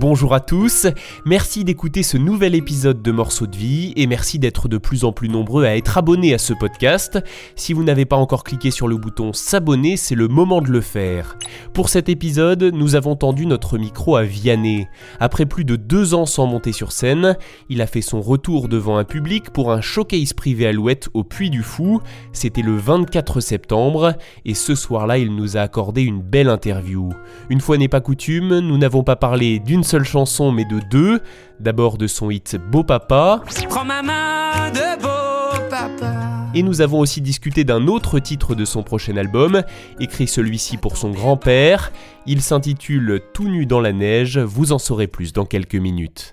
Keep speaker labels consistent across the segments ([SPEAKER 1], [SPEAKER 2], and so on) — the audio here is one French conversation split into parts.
[SPEAKER 1] Bonjour à tous, merci d'écouter ce nouvel épisode de Morceaux de vie et merci d'être de plus en plus nombreux à être abonnés à ce podcast. Si vous n'avez pas encore cliqué sur le bouton s'abonner, c'est le moment de le faire. Pour cet épisode, nous avons tendu notre micro à Vianney. Après plus de deux ans sans monter sur scène, il a fait son retour devant un public pour un showcase privé Alouette au Puy du Fou. C'était le 24 septembre et ce soir-là, il nous a accordé une belle interview. Une fois n'est pas coutume, nous n'avons pas parlé d'une seule chanson mais de deux. D'abord de son hit Beau Papa.
[SPEAKER 2] Prends ma main de beau papa.
[SPEAKER 1] Et nous avons aussi discuté d'un autre titre de son prochain album, écrit celui-ci pour son grand-père. Il s'intitule Tout nu dans la neige, vous en saurez plus dans quelques minutes.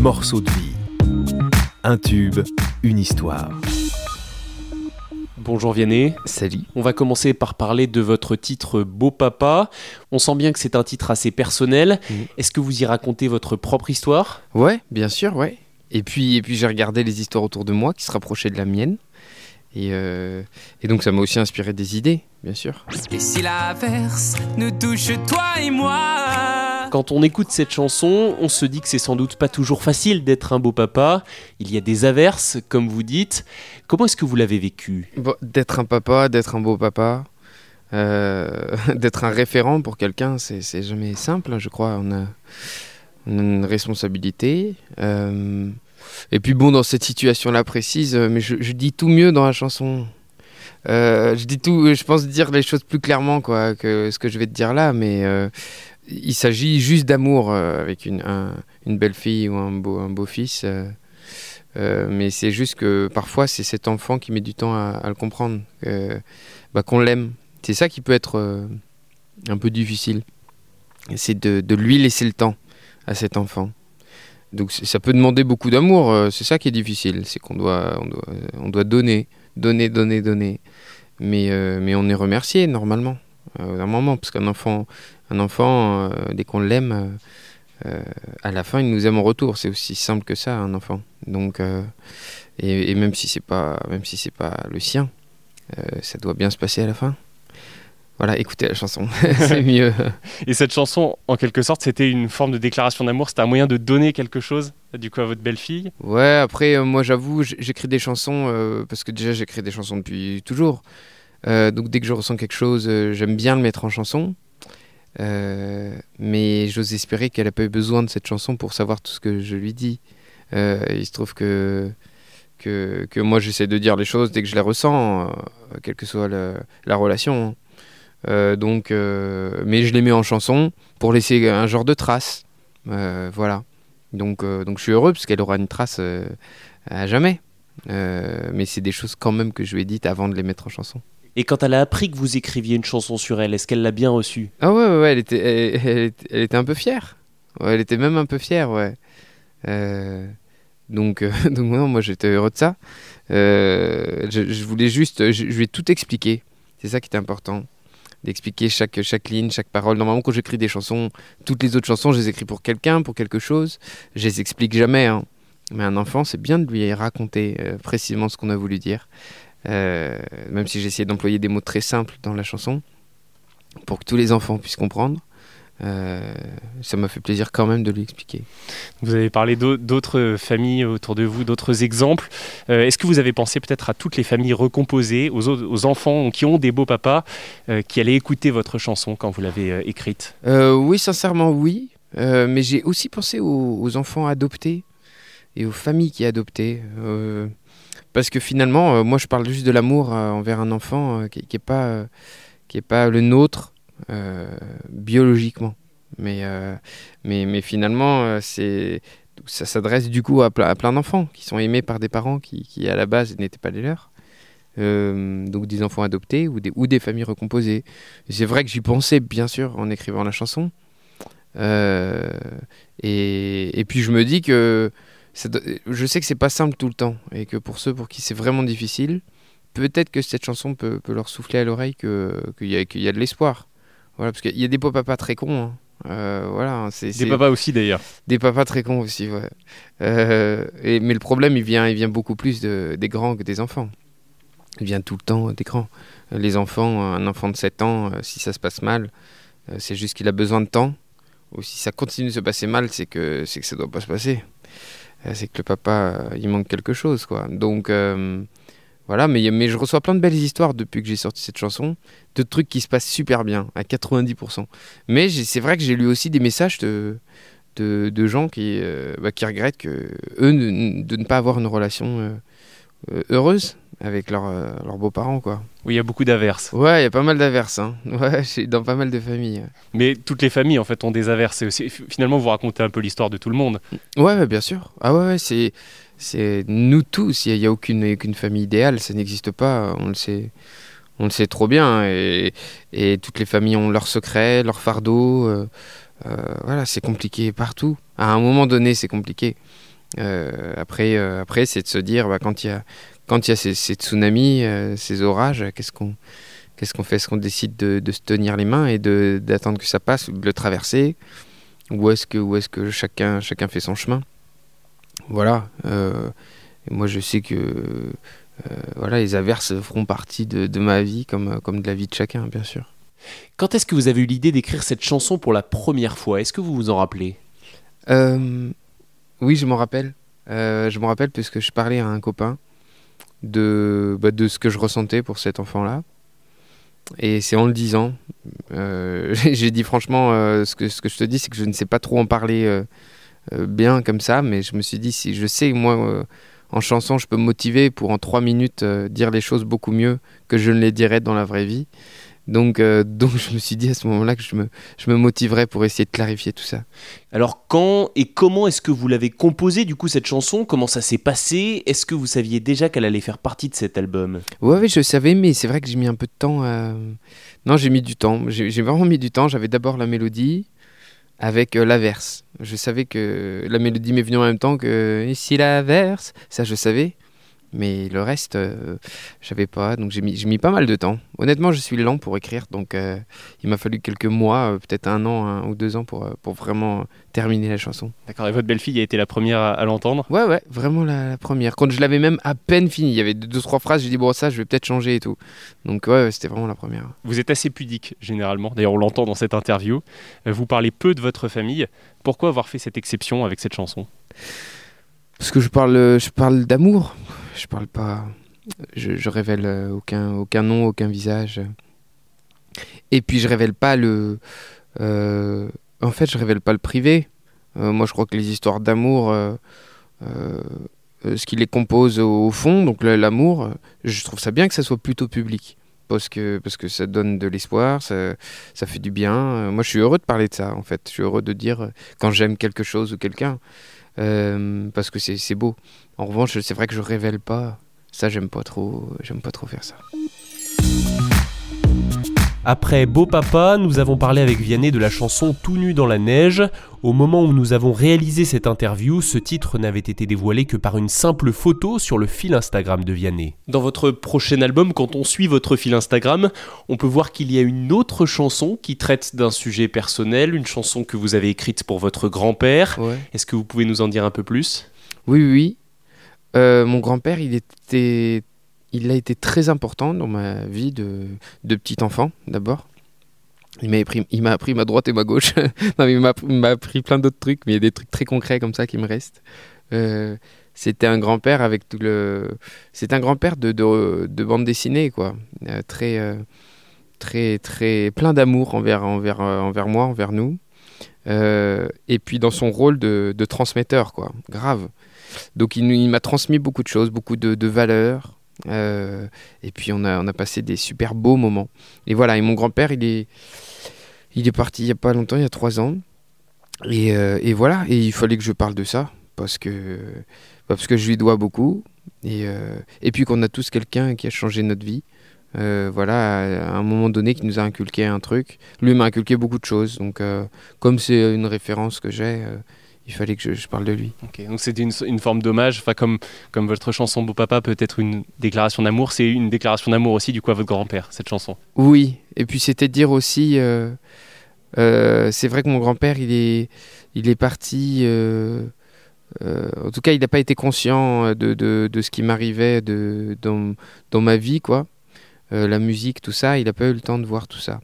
[SPEAKER 3] Morceau de vie. Un tube, une histoire.
[SPEAKER 1] Bonjour Vianney.
[SPEAKER 4] Salut.
[SPEAKER 1] On va commencer par parler de votre titre Beau Papa. On sent bien que c'est un titre assez personnel.
[SPEAKER 4] Mhm.
[SPEAKER 1] Est-ce que vous y racontez votre propre histoire?
[SPEAKER 4] Ouais, bien sûr, ouais. Et puis, et puis j'ai regardé les histoires autour de moi qui se rapprochaient de la mienne. Et, euh, et donc ça m'a aussi inspiré des idées, bien sûr.
[SPEAKER 2] Et si l'averse nous touche toi et moi?
[SPEAKER 1] Quand on écoute cette chanson, on se dit que c'est sans doute pas toujours facile d'être un beau papa. Il y a des averses, comme vous dites. Comment est-ce que vous l'avez vécu?
[SPEAKER 4] D'être un papa, d'être un beau papa, euh, d'être un référent pour quelqu'un, c'est jamais simple, hein, je crois. On a, une responsabilité. euh, et puis bon, dans cette situation-là précise, euh, mais je, dis tout mieux dans la chanson. Je dis tout, je pense dire les choses plus clairement quoi que ce que je vais te dire là, mais il s'agit juste d'amour euh, avec une, un- une belle fille ou un beau, un beau fils. euh, euh, mais c'est juste que parfois c'est cet enfant qui met du temps à, à le comprendre, bah, qu'on l'aime. C'est ça qui peut être un peu difficile. C'est de, de lui laisser le temps à cet enfant. Donc ça peut demander beaucoup d'amour, c'est ça qui est difficile, c'est qu'on doit, on doit, on doit donner, donner, donner, donner. Mais, mais on est remercié normalement, euh, d'un moment, parce qu'un enfant, un enfant euh, dès qu'on l'aime, euh, euh, à la fin, il nous aime en retour. C'est aussi simple que ça, un enfant. Donc, et, et même si c'est pas, même si c'est pas le sien, ça doit bien se passer à la fin. Voilà, écoutez la chanson, c'est mieux.
[SPEAKER 5] Et cette chanson, en quelque sorte, c'était une forme de déclaration d'amour, c'était un moyen de donner quelque chose, du coup, à votre belle-fille?
[SPEAKER 4] Ouais, après, euh, moi j'avoue, j'écris des chansons, euh, parce que déjà j'écris des chansons depuis toujours. Euh, donc dès que je ressens quelque chose, j'aime bien le mettre en chanson. Euh, mais j'ose espérer qu'elle n'a pas eu besoin de cette chanson pour savoir tout ce que je lui dis. Euh, il se trouve que, que, que moi j'essaie de dire les choses dès que je les ressens, euh, quelle que soit le- la relation. hein. Donc, mais je les mets en chanson pour laisser un genre de trace. Voilà. Donc, donc je suis heureux parce qu'elle aura une trace à jamais. Mais c'est des choses quand même que je lui ai dites avant de les mettre en chanson.
[SPEAKER 1] Et quand elle a appris que vous écriviez une chanson sur elle, est-ce qu'elle l'a bien reçue?
[SPEAKER 4] Ah ouais, ouais, elle, était, elle, était- un peu fière. Ouais, elle était même un peu fière, ouais. Euh, donc, euh, donc non, moi j'étais heureux de ça. Euh, je, voulais juste, je, je lui ai tout expliqué. C'est ça qui était important. D'expliquer chaque, chaque ligne, chaque parole. Normalement, quand j'écris des chansons, toutes les autres chansons, je les écris pour quelqu'un, pour quelque chose. Je les explique jamais. hein. Mais un enfant, c'est bien de lui raconter précisément ce qu'on a voulu dire. Euh, même si j'ai essayé d'employer des mots très simples dans la chanson, pour que tous les enfants puissent comprendre. Euh, ça m'a fait plaisir quand même de lui expliquer.
[SPEAKER 5] Vous avez parlé d'au- d'autres familles autour de vous, d'autres exemples. Euh, Est-ce que vous avez pensé peut-être à toutes les familles recomposées, aux, autres- aux enfants qui ont des beaux papas, euh, qui allaient écouter votre chanson quand vous l'avez écrite?
[SPEAKER 4] Oui, sincèrement, oui. Mais j'ai aussi pensé aux, aux enfants adoptés et aux familles qui adoptaient. Parce que finalement, euh, moi, je parle juste de l'amour euh, envers un enfant euh, qui n'est pas, qui est pas le nôtre biologiquement. Mais, mais, mais finalement, c'est ça s'adresse du coup à, ple- à plein d'enfants qui sont aimés par des parents qui, à la base, n'étaient pas les leurs. Donc des enfants adoptés ou des, ou des familles recomposées. C'est vrai que j'y pensais, bien sûr, en écrivant la chanson. Et, puis je me dis que je sais que c'est pas simple tout le temps et que pour ceux pour qui c'est vraiment difficile, peut-être que cette chanson peut, peut leur souffler à l'oreille que- qu'il y, a- qu'il y a de l'espoir. Voilà, parce qu'il y a des papas très cons. hein. Euh, voilà, hein, c'est
[SPEAKER 5] Des papas aussi d'ailleurs.
[SPEAKER 4] des papas très cons aussi, ouais. Euh, et, mais le problème, il vient, il vient beaucoup plus de, des grands que des enfants. Il vient tout le temps des grands. Les enfants, un enfant de 7 ans, euh, si ça se passe mal, Euh, c'est juste qu'il a besoin de temps. Ou si ça continue de se passer mal, c'est que, que ça doit pas se passer. Euh, c'est que le papa, euh, il manque quelque chose, quoi. Donc, euh, voilà, mais, je reçois plein de belles histoires depuis que j'ai sorti cette chanson, de trucs qui se passent super bien, à 90%. Mais c'est vrai que j'ai lu aussi des messages de, gens qui, bah, regrettent eux de ne pas avoir une relation euh, heureuse avec leurs euh, leurs beaux-parents, quoi.
[SPEAKER 5] Oui, il y a beaucoup d'averses.
[SPEAKER 4] Ouais, il y a pas mal d'averses, hein. Ouais, dans pas mal de familles.
[SPEAKER 5] Mais toutes les familles, en fait, ont des averses. Et aussi, finalement, vous racontez un peu l'histoire de tout le monde.
[SPEAKER 4] Ouais, bien sûr. Ah ouais, ouais, c'est, c'est nous tous. Il n'y a, aucune, aucune famille idéale, ça n'existe pas. On le sait, on le sait trop bien. Et, et toutes les familles ont leurs secrets, leurs fardeaux. euh, euh, voilà, c'est compliqué partout. À un moment donné, c'est compliqué. Euh, après, euh, après, c'est de se dire, bah, quand il y a, quand il y a ces, ces tsunamis, euh, ces orages, qu'est-ce qu'on, qu'est-ce qu'on fait? Est-ce qu'on décide de, de se tenir les mains et d'attendre que ça passe ou de le traverser? Ou est-ce que, ou est-ce que chacun, chacun fait son chemin? Voilà. euh, moi, je sais que euh, voilà, les averses feront partie de, de ma vie comme, comme de la vie de chacun, bien sûr.
[SPEAKER 1] Quand est-ce que vous avez eu l'idée d'écrire cette chanson pour la première fois? Est-ce que vous vous en rappelez?
[SPEAKER 4] Euh, oui, je m'en rappelle. Euh, je m'en rappelle parce que je parlais à un copain de, bah, de ce que je ressentais pour cet enfant-là. Et c'est en le disant. euh, J'ai dit franchement, euh, ce, que, je te dis, c'est que je ne sais pas trop en parler bien comme ça, mais je me suis dit, si je sais, moi, en chanson, je peux me motiver pour en trois minutes dire les choses beaucoup mieux que je ne les dirais dans la vraie vie. Donc, euh, donc je me suis dit à ce moment-là que je me, je me motiverais pour essayer de clarifier tout ça.
[SPEAKER 1] Alors quand et comment est-ce que vous l'avez composée du coup cette chanson? Comment ça s'est passé? Est-ce que vous saviez déjà qu'elle allait faire partie de cet album?
[SPEAKER 4] Ouais, oui, je savais, mais c'est vrai que j'ai mis un peu de temps. à- Non, j'ai mis du temps. J'ai j'ai vraiment mis du temps. J'avais d'abord la mélodie avec euh, l'averse. Je savais que la mélodie m'est venue en même temps que ici l'averse. Ça, je savais. Mais le reste, euh, je savais pas. Donc j'ai mis, pas mal de temps. Honnêtement, je suis lent pour écrire. Donc euh, il m'a fallu quelques mois, euh, peut-être un an un ou deux ans pour, euh, pour vraiment terminer la chanson.
[SPEAKER 5] D'accord. Et votre belle-fille a été la première à, à l'entendre?
[SPEAKER 4] Ouais, ouais, vraiment la, la première. Quand je l'avais même à peine fini, il y avait deux, deux, trois phrases, j'ai dit, bon, ça, je vais peut-être changer et tout. Donc, ouais, ouais, c'était vraiment la première.
[SPEAKER 5] Vous êtes assez pudique, généralement. D'ailleurs, on l'entend dans cette interview. Vous parlez peu de votre famille. Pourquoi avoir fait cette exception avec cette chanson?
[SPEAKER 4] Parce que je parle, je parle d'amour. Je parle pas. Je, révèle euh, aucun, aucun nom, aucun visage. Et puis, je révèle pas le. euh, en fait, je révèle pas le privé. Euh, moi, je crois que les histoires d'amour. ce qui les compose au, fond, donc l'amour, je trouve ça bien que ça soit plutôt public. Parce que, parce que ça donne de l'espoir, ça, ça fait du bien. Moi, je suis heureux de parler de ça, en fait. Je suis heureux de dire quand j'aime quelque chose ou quelqu'un. Euh, parce que c'est beau. En revanche, c'est vrai que je révèle pas. Ça, j'aime pas trop. J'aime pas trop faire ça.
[SPEAKER 1] Après Beau Papa, nous avons parlé avec Vianney de la chanson Tout nu dans la neige. Au moment où nous avons réalisé cette interview, ce titre n'avait été dévoilé que par une simple photo sur le fil Instagram de Vianney. Dans votre prochain album, quand on suit votre fil Instagram, on peut voir qu'il y a une autre chanson qui traite d'un sujet personnel, une chanson que vous avez écrite pour votre grand-père.
[SPEAKER 4] Ouais.
[SPEAKER 1] Est-ce que vous pouvez nous en dire un peu plus?
[SPEAKER 4] Oui, oui, oui. Euh, mon grand-père, il était, il a été très important dans ma vie de, de petit enfant, d'abord. Il m'a appris, m'a droite et ma gauche. non, il m'a appris- plein d'autres trucs, mais il y a des trucs très concrets comme ça qui me restent. Euh, c'était un grand-père avec tout le. C'était un grand-père de, de, de bande dessinée, quoi. Euh, très, euh, très, très plein d'amour envers, envers, envers moi, envers nous. Et puis dans son rôle de, de transmetteur, quoi. Grave. Donc il, m'a transmis beaucoup de choses, beaucoup de valeurs. Euh, et puis on a, on a passé des super beaux moments. Et voilà, et mon grand-père, il est, il est parti il n'y a pas longtemps, il y a trois ans. Et, euh, et voilà, et il fallait que je parle de ça, parce que, bah, parce que je lui dois beaucoup. Et, euh, et puis qu'on a tous quelqu'un qui a changé notre vie. Voilà, à un moment donné, qui nous a inculqué un truc. Lui m'a inculqué beaucoup de choses. Donc, comme c'est une référence que j'ai, il fallait que je, je parle de lui.
[SPEAKER 5] Donc c'était une, une forme d'hommage, enfin comme, comme votre chanson Beau Papa peut être une déclaration d'amour, c'est une déclaration d'amour aussi du coup à votre grand-père, cette chanson.
[SPEAKER 4] Oui, et puis c'était dire aussi, euh, euh, c'est vrai que mon grand-père, il est, il est parti, euh, en tout cas, il n'a pas été conscient de, de, de ce qui m'arrivait dans, dans ma vie, quoi. La musique, tout ça, il n'a pas eu le temps de voir tout ça.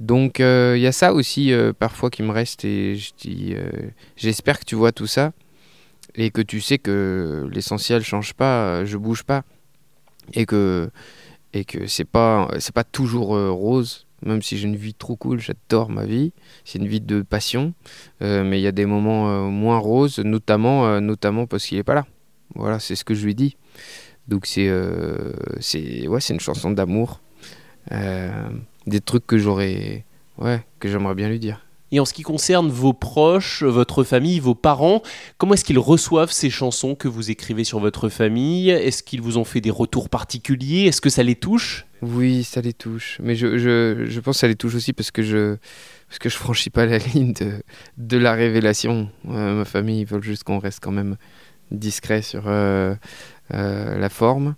[SPEAKER 4] Donc euh, il y a ça aussi euh, parfois qui me reste et euh, j'espère que tu vois tout ça et que tu sais que l'essentiel change pas, je bouge pas et que et que c'est pas c'est pas toujours rose même si j'ai une vie trop cool, j'adore ma vie, c'est une vie de passion mais il y a des moments moins roses notamment notamment parce qu'il est pas là. Voilà, c'est ce que je lui dis. Donc c'est c'est ouais, c'est une chanson d'amour. Des trucs que j'aurais ouais, que j'aimerais bien lui dire.
[SPEAKER 1] Et en ce qui concerne vos proches, votre famille, vos parents, comment est-ce qu'ils reçoivent ces chansons que vous écrivez sur votre famille? Est-ce qu'ils vous ont fait des retours particuliers? Est-ce que ça les touche?
[SPEAKER 4] Oui, ça les touche. Mais je, je, je pense que ça les touche aussi parce que je, parce que je franchis pas la ligne de, de la révélation. Euh, ma famille, ils veulent juste qu'on reste quand même discret sur euh, euh, la forme.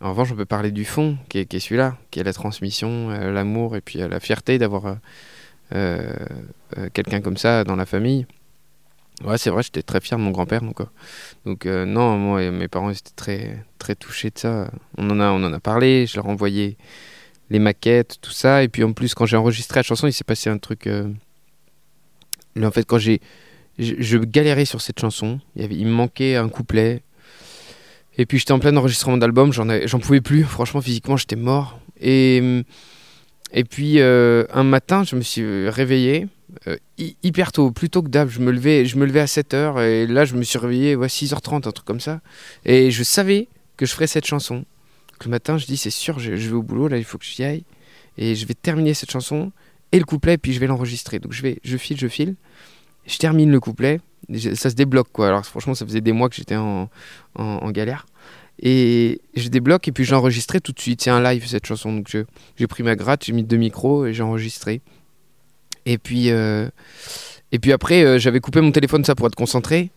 [SPEAKER 4] En revanche, on peut parler du fond, qui est, celui-là, qui est la transmission, euh, l'amour et puis euh, la fierté d'avoir euh, quelqu'un comme ça dans la famille. Ouais, c'est vrai, j'étais très fier de mon grand-père. Donc, non, moi et mes parents étaient très, très touchés de ça. On en, a, on en a parlé, je leur ai envoyé les maquettes, tout ça. Et puis en plus, quand j'ai enregistré la chanson, il s'est passé un truc. en fait, quand j'ai. Je, galérais sur cette chanson, il me manquait un couplet. Et puis j'étais en plein enregistrement d'album, j'en pouvais plus. Franchement, physiquement, j'étais mort. Et, et puis euh, un matin, je me suis réveillé euh, hy- hyper tôt, plus tôt que d'hab. Je me levais, je me levais à 7h et là, je me suis réveillé ouais, 6h30, un truc comme ça. Et je savais que je ferais cette chanson. Donc, le matin, je dis, c'est sûr, je, vais au boulot, là, il faut que j'y aille. Et je vais terminer cette chanson et le couplet, puis je vais l'enregistrer. Donc je, vais, je file, je file. Je termine le couplet. et ça se débloque, quoi. Alors franchement, ça faisait des mois que j'étais en, en galère. Et je débloque et puis j'ai enregistré tout de suite. C'est un live cette chanson. Donc j'ai pris ma gratte, j'ai mis deux micros et j'ai enregistré. Et puis, euh, et puis après, euh, j'avais coupé mon téléphone, ça pour être concentré.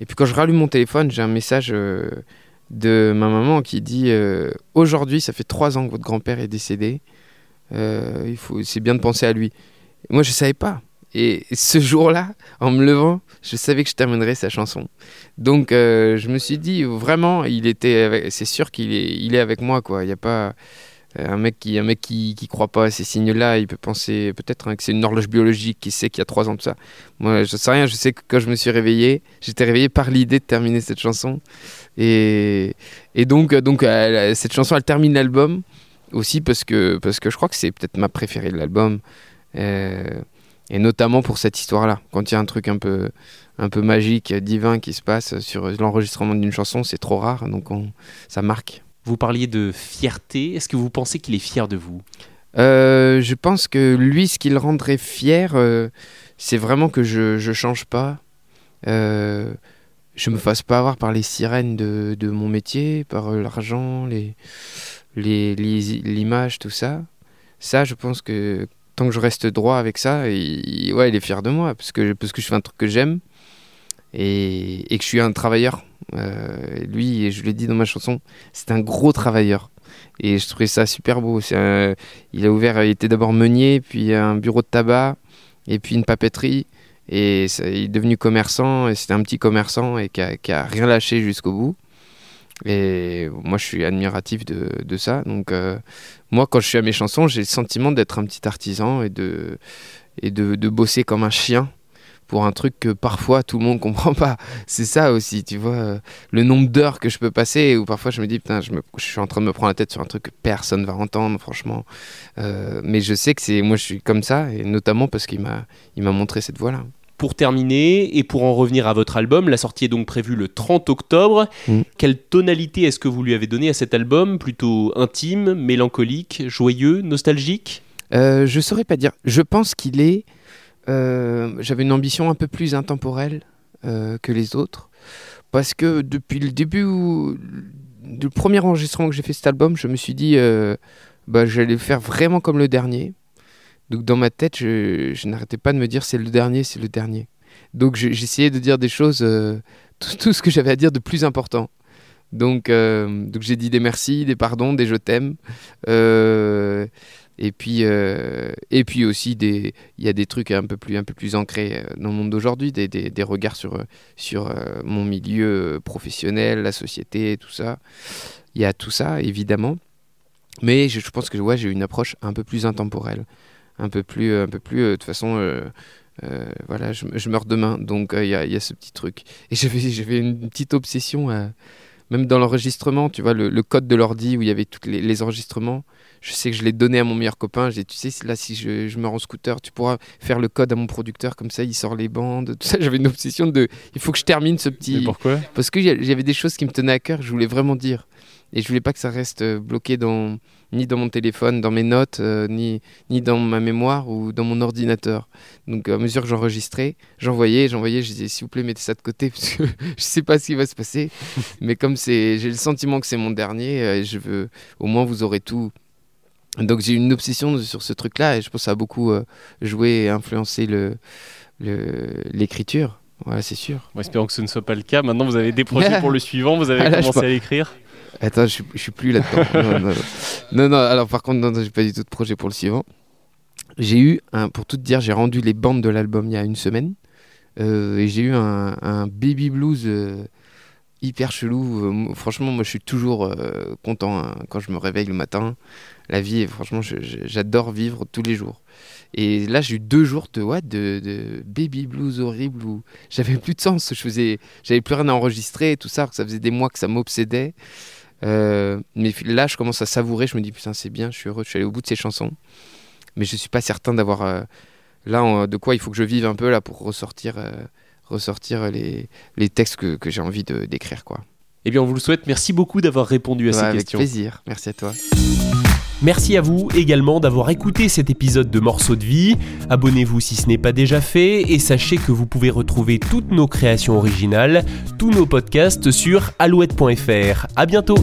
[SPEAKER 4] Et puis quand je rallume mon téléphone, j'ai un message euh, de ma maman qui dit Aujourd'hui, ça fait trois ans que votre grand-père est décédé. Il faut, c'est bien de penser à lui. Moi, je savais pas. Et ce jour-là, en me levant, je savais que je terminerais sa chanson. Donc, euh, je me suis dit, vraiment, il était, c'est sûr qu'il est, avec moi. Il n'y a pas euh, un mec qui, un mec qui, croit pas à ces signes-là. Il peut penser peut-être hein, que c'est une horloge biologique qui sait qu'il y a trois ans de ça. Moi, je sais rien. Je sais que quand je me suis réveillé, j'étais réveillé par l'idée de terminer cette chanson. Et, donc, euh, donc, cette chanson, elle termine l'album aussi parce que, parce que je crois que c'est peut-être ma préférée de l'album. Et notamment pour cette histoire-là. Quand il y a un truc un peu, un peu magique, divin qui se passe sur l'enregistrement d'une chanson, c'est trop rare, donc on, ça marque.
[SPEAKER 1] Vous parliez de fierté. Est-ce que vous pensez qu'il est fier de vous?
[SPEAKER 4] Euh, je pense que lui, ce qui le rendrait fier, euh, c'est vraiment que je ne change pas. Euh, je me fasse pas avoir par les sirènes de, de mon métier, par euh, l'argent, les, les, les- l'image, tout ça. Ça, je pense que tant que je reste droit avec ça, il, ouais, il est fier de moi parce que, parce je fais un truc que j'aime et, que je suis un travailleur. Euh, lui, je l'ai dit dans ma chanson, c'est un gros travailleur. Et je trouvais ça super beau. Il a ouvert, il était d'abord meunier, puis un bureau de tabac, et puis une papeterie. Et il est devenu commerçant, et c'était un petit commerçant et qui a rien lâché jusqu'au bout. Et moi, je suis admiratif de, ça. Donc, euh, moi, quand je suis à mes chansons, j'ai le sentiment d'être un petit artisan et de, et de, bosser comme un chien pour un truc que parfois tout le monde comprend pas. C'est ça aussi, tu vois, euh, le nombre d'heures que je peux passer où parfois je me dis, putain, je, je suis en train de me prendre la tête sur un truc que personne va entendre, franchement. Euh, mais je sais que c'est, moi, je suis comme ça, et notamment parce qu'il m'a, m'a montré cette voie-là.
[SPEAKER 1] Pour terminer, et pour en revenir à votre album, la sortie est donc prévue le 30 octobre.
[SPEAKER 4] Mm.
[SPEAKER 1] Quelle tonalité est-ce que vous lui avez donné à cet album? Plutôt intime, mélancolique, joyeux, nostalgique?
[SPEAKER 4] Euh, je saurais pas dire. Je pense qu'il est. euh, J'avais une ambition un peu plus intemporelle euh, que les autres. Parce que depuis le début, où- du premier enregistrement que j'ai fait cet album, je me suis dit euh, bah, j'allais le faire vraiment comme le dernier. Donc dans ma tête, je, n'arrêtais pas de me dire c'est le dernier, c'est le dernier. Donc je- j'essayais de dire des choses, euh, tout, ce que j'avais à dire de plus important. Donc, euh, donc j'ai dit des merci, des pardons, des je t'aime. Euh, et puis, et puis aussi, des- il y a des trucs un peu plus, un peu plus ancrés dans le monde d'aujourd'hui, des, des- regards sur, sur mon milieu professionnel, la société, tout ça. Il y a tout ça, évidemment. Mais je, je pense que ouais, j'ai une approche un peu plus intemporelle. Un peu plus, un peu plus. De toute façon, euh, voilà, je, je, meurs demain. Donc il y, a, y, a ce petit truc. Et j'avais une petite obsession, même dans l'enregistrement, tu vois, le, le, code de l'ordi où il y avait tous les, les, enregistrements. Je sais que je l'ai donné à mon meilleur copain. J'ai tu sais, là, si je, je me rends scooter, tu pourras faire le code à mon producteur, comme ça, il sort les bandes. Tout ça, j'avais une obsession de. Il faut que je termine ce petit.
[SPEAKER 5] Pourquoi?
[SPEAKER 4] Parce que j'avais des choses qui me tenaient à cœur, je voulais vraiment dire. Et je voulais pas que ça reste bloqué dans, ni dans mon téléphone, dans mes notes, euh, ni, ni dans ma mémoire ou dans mon ordinateur. Donc à mesure que j'enregistrais, j'envoyais, j'envoyais, je disais s'il vous plaît mettez ça de côté parce que je sais pas ce qui va se passer. Mais comme c'est, j'ai le sentiment que c'est mon dernier, euh, je veux, au moins vous aurez tout. Donc j'ai une obsession sur ce truc-là et je pense que ça a beaucoup euh, joué et influencé le, l'écriture. Voilà, c'est sûr.
[SPEAKER 5] Bon, espérons que ce ne soit pas le cas. Maintenant, vous avez des projets pour le suivant, vous avez ah, là, commencé à l'écrire.
[SPEAKER 4] Attends, je, je suis plus là-dedans. non, non, non, non, alors par contre, non, j'ai pas du tout de projet pour le suivant. J'ai eu, un, pour tout te dire, j'ai rendu les bandes de l'album il y a une semaine. Euh, et j'ai eu un, un, baby blues euh, hyper chelou. Euh, franchement, moi, je suis toujours content hein, quand je me réveille le matin. La vie, franchement, j'adore vivre tous les jours. Et là, j'ai eu deux jours de, ouais, de, de baby blues horrible où j'avais plus de sens. Je faisais, j'avais plus rien à enregistrer, tout ça. Ça faisait des mois que ça m'obsédait. Euh, mais là, je commence à savourer. Je me dis, putain, c'est bien, je suis heureux, je suis allé au bout de ces chansons. Mais je suis pas certain d'avoir. Euh, là, de quoi il faut que je vive un peu là pour ressortir, euh, ressortir les, les textes que, que j'ai envie d'écrire. quoi.
[SPEAKER 5] Eh bien, on vous le souhaite. Merci beaucoup d'avoir répondu à
[SPEAKER 4] ouais,
[SPEAKER 5] ces
[SPEAKER 4] avec
[SPEAKER 5] questions.
[SPEAKER 4] Avec plaisir. Merci à toi.
[SPEAKER 1] Merci à vous également d'avoir écouté cet épisode de Morceaux de vie. Abonnez-vous si ce n'est pas déjà fait et sachez que vous pouvez retrouver toutes nos créations originales, tous nos podcasts sur alouette.fr. À bientôt.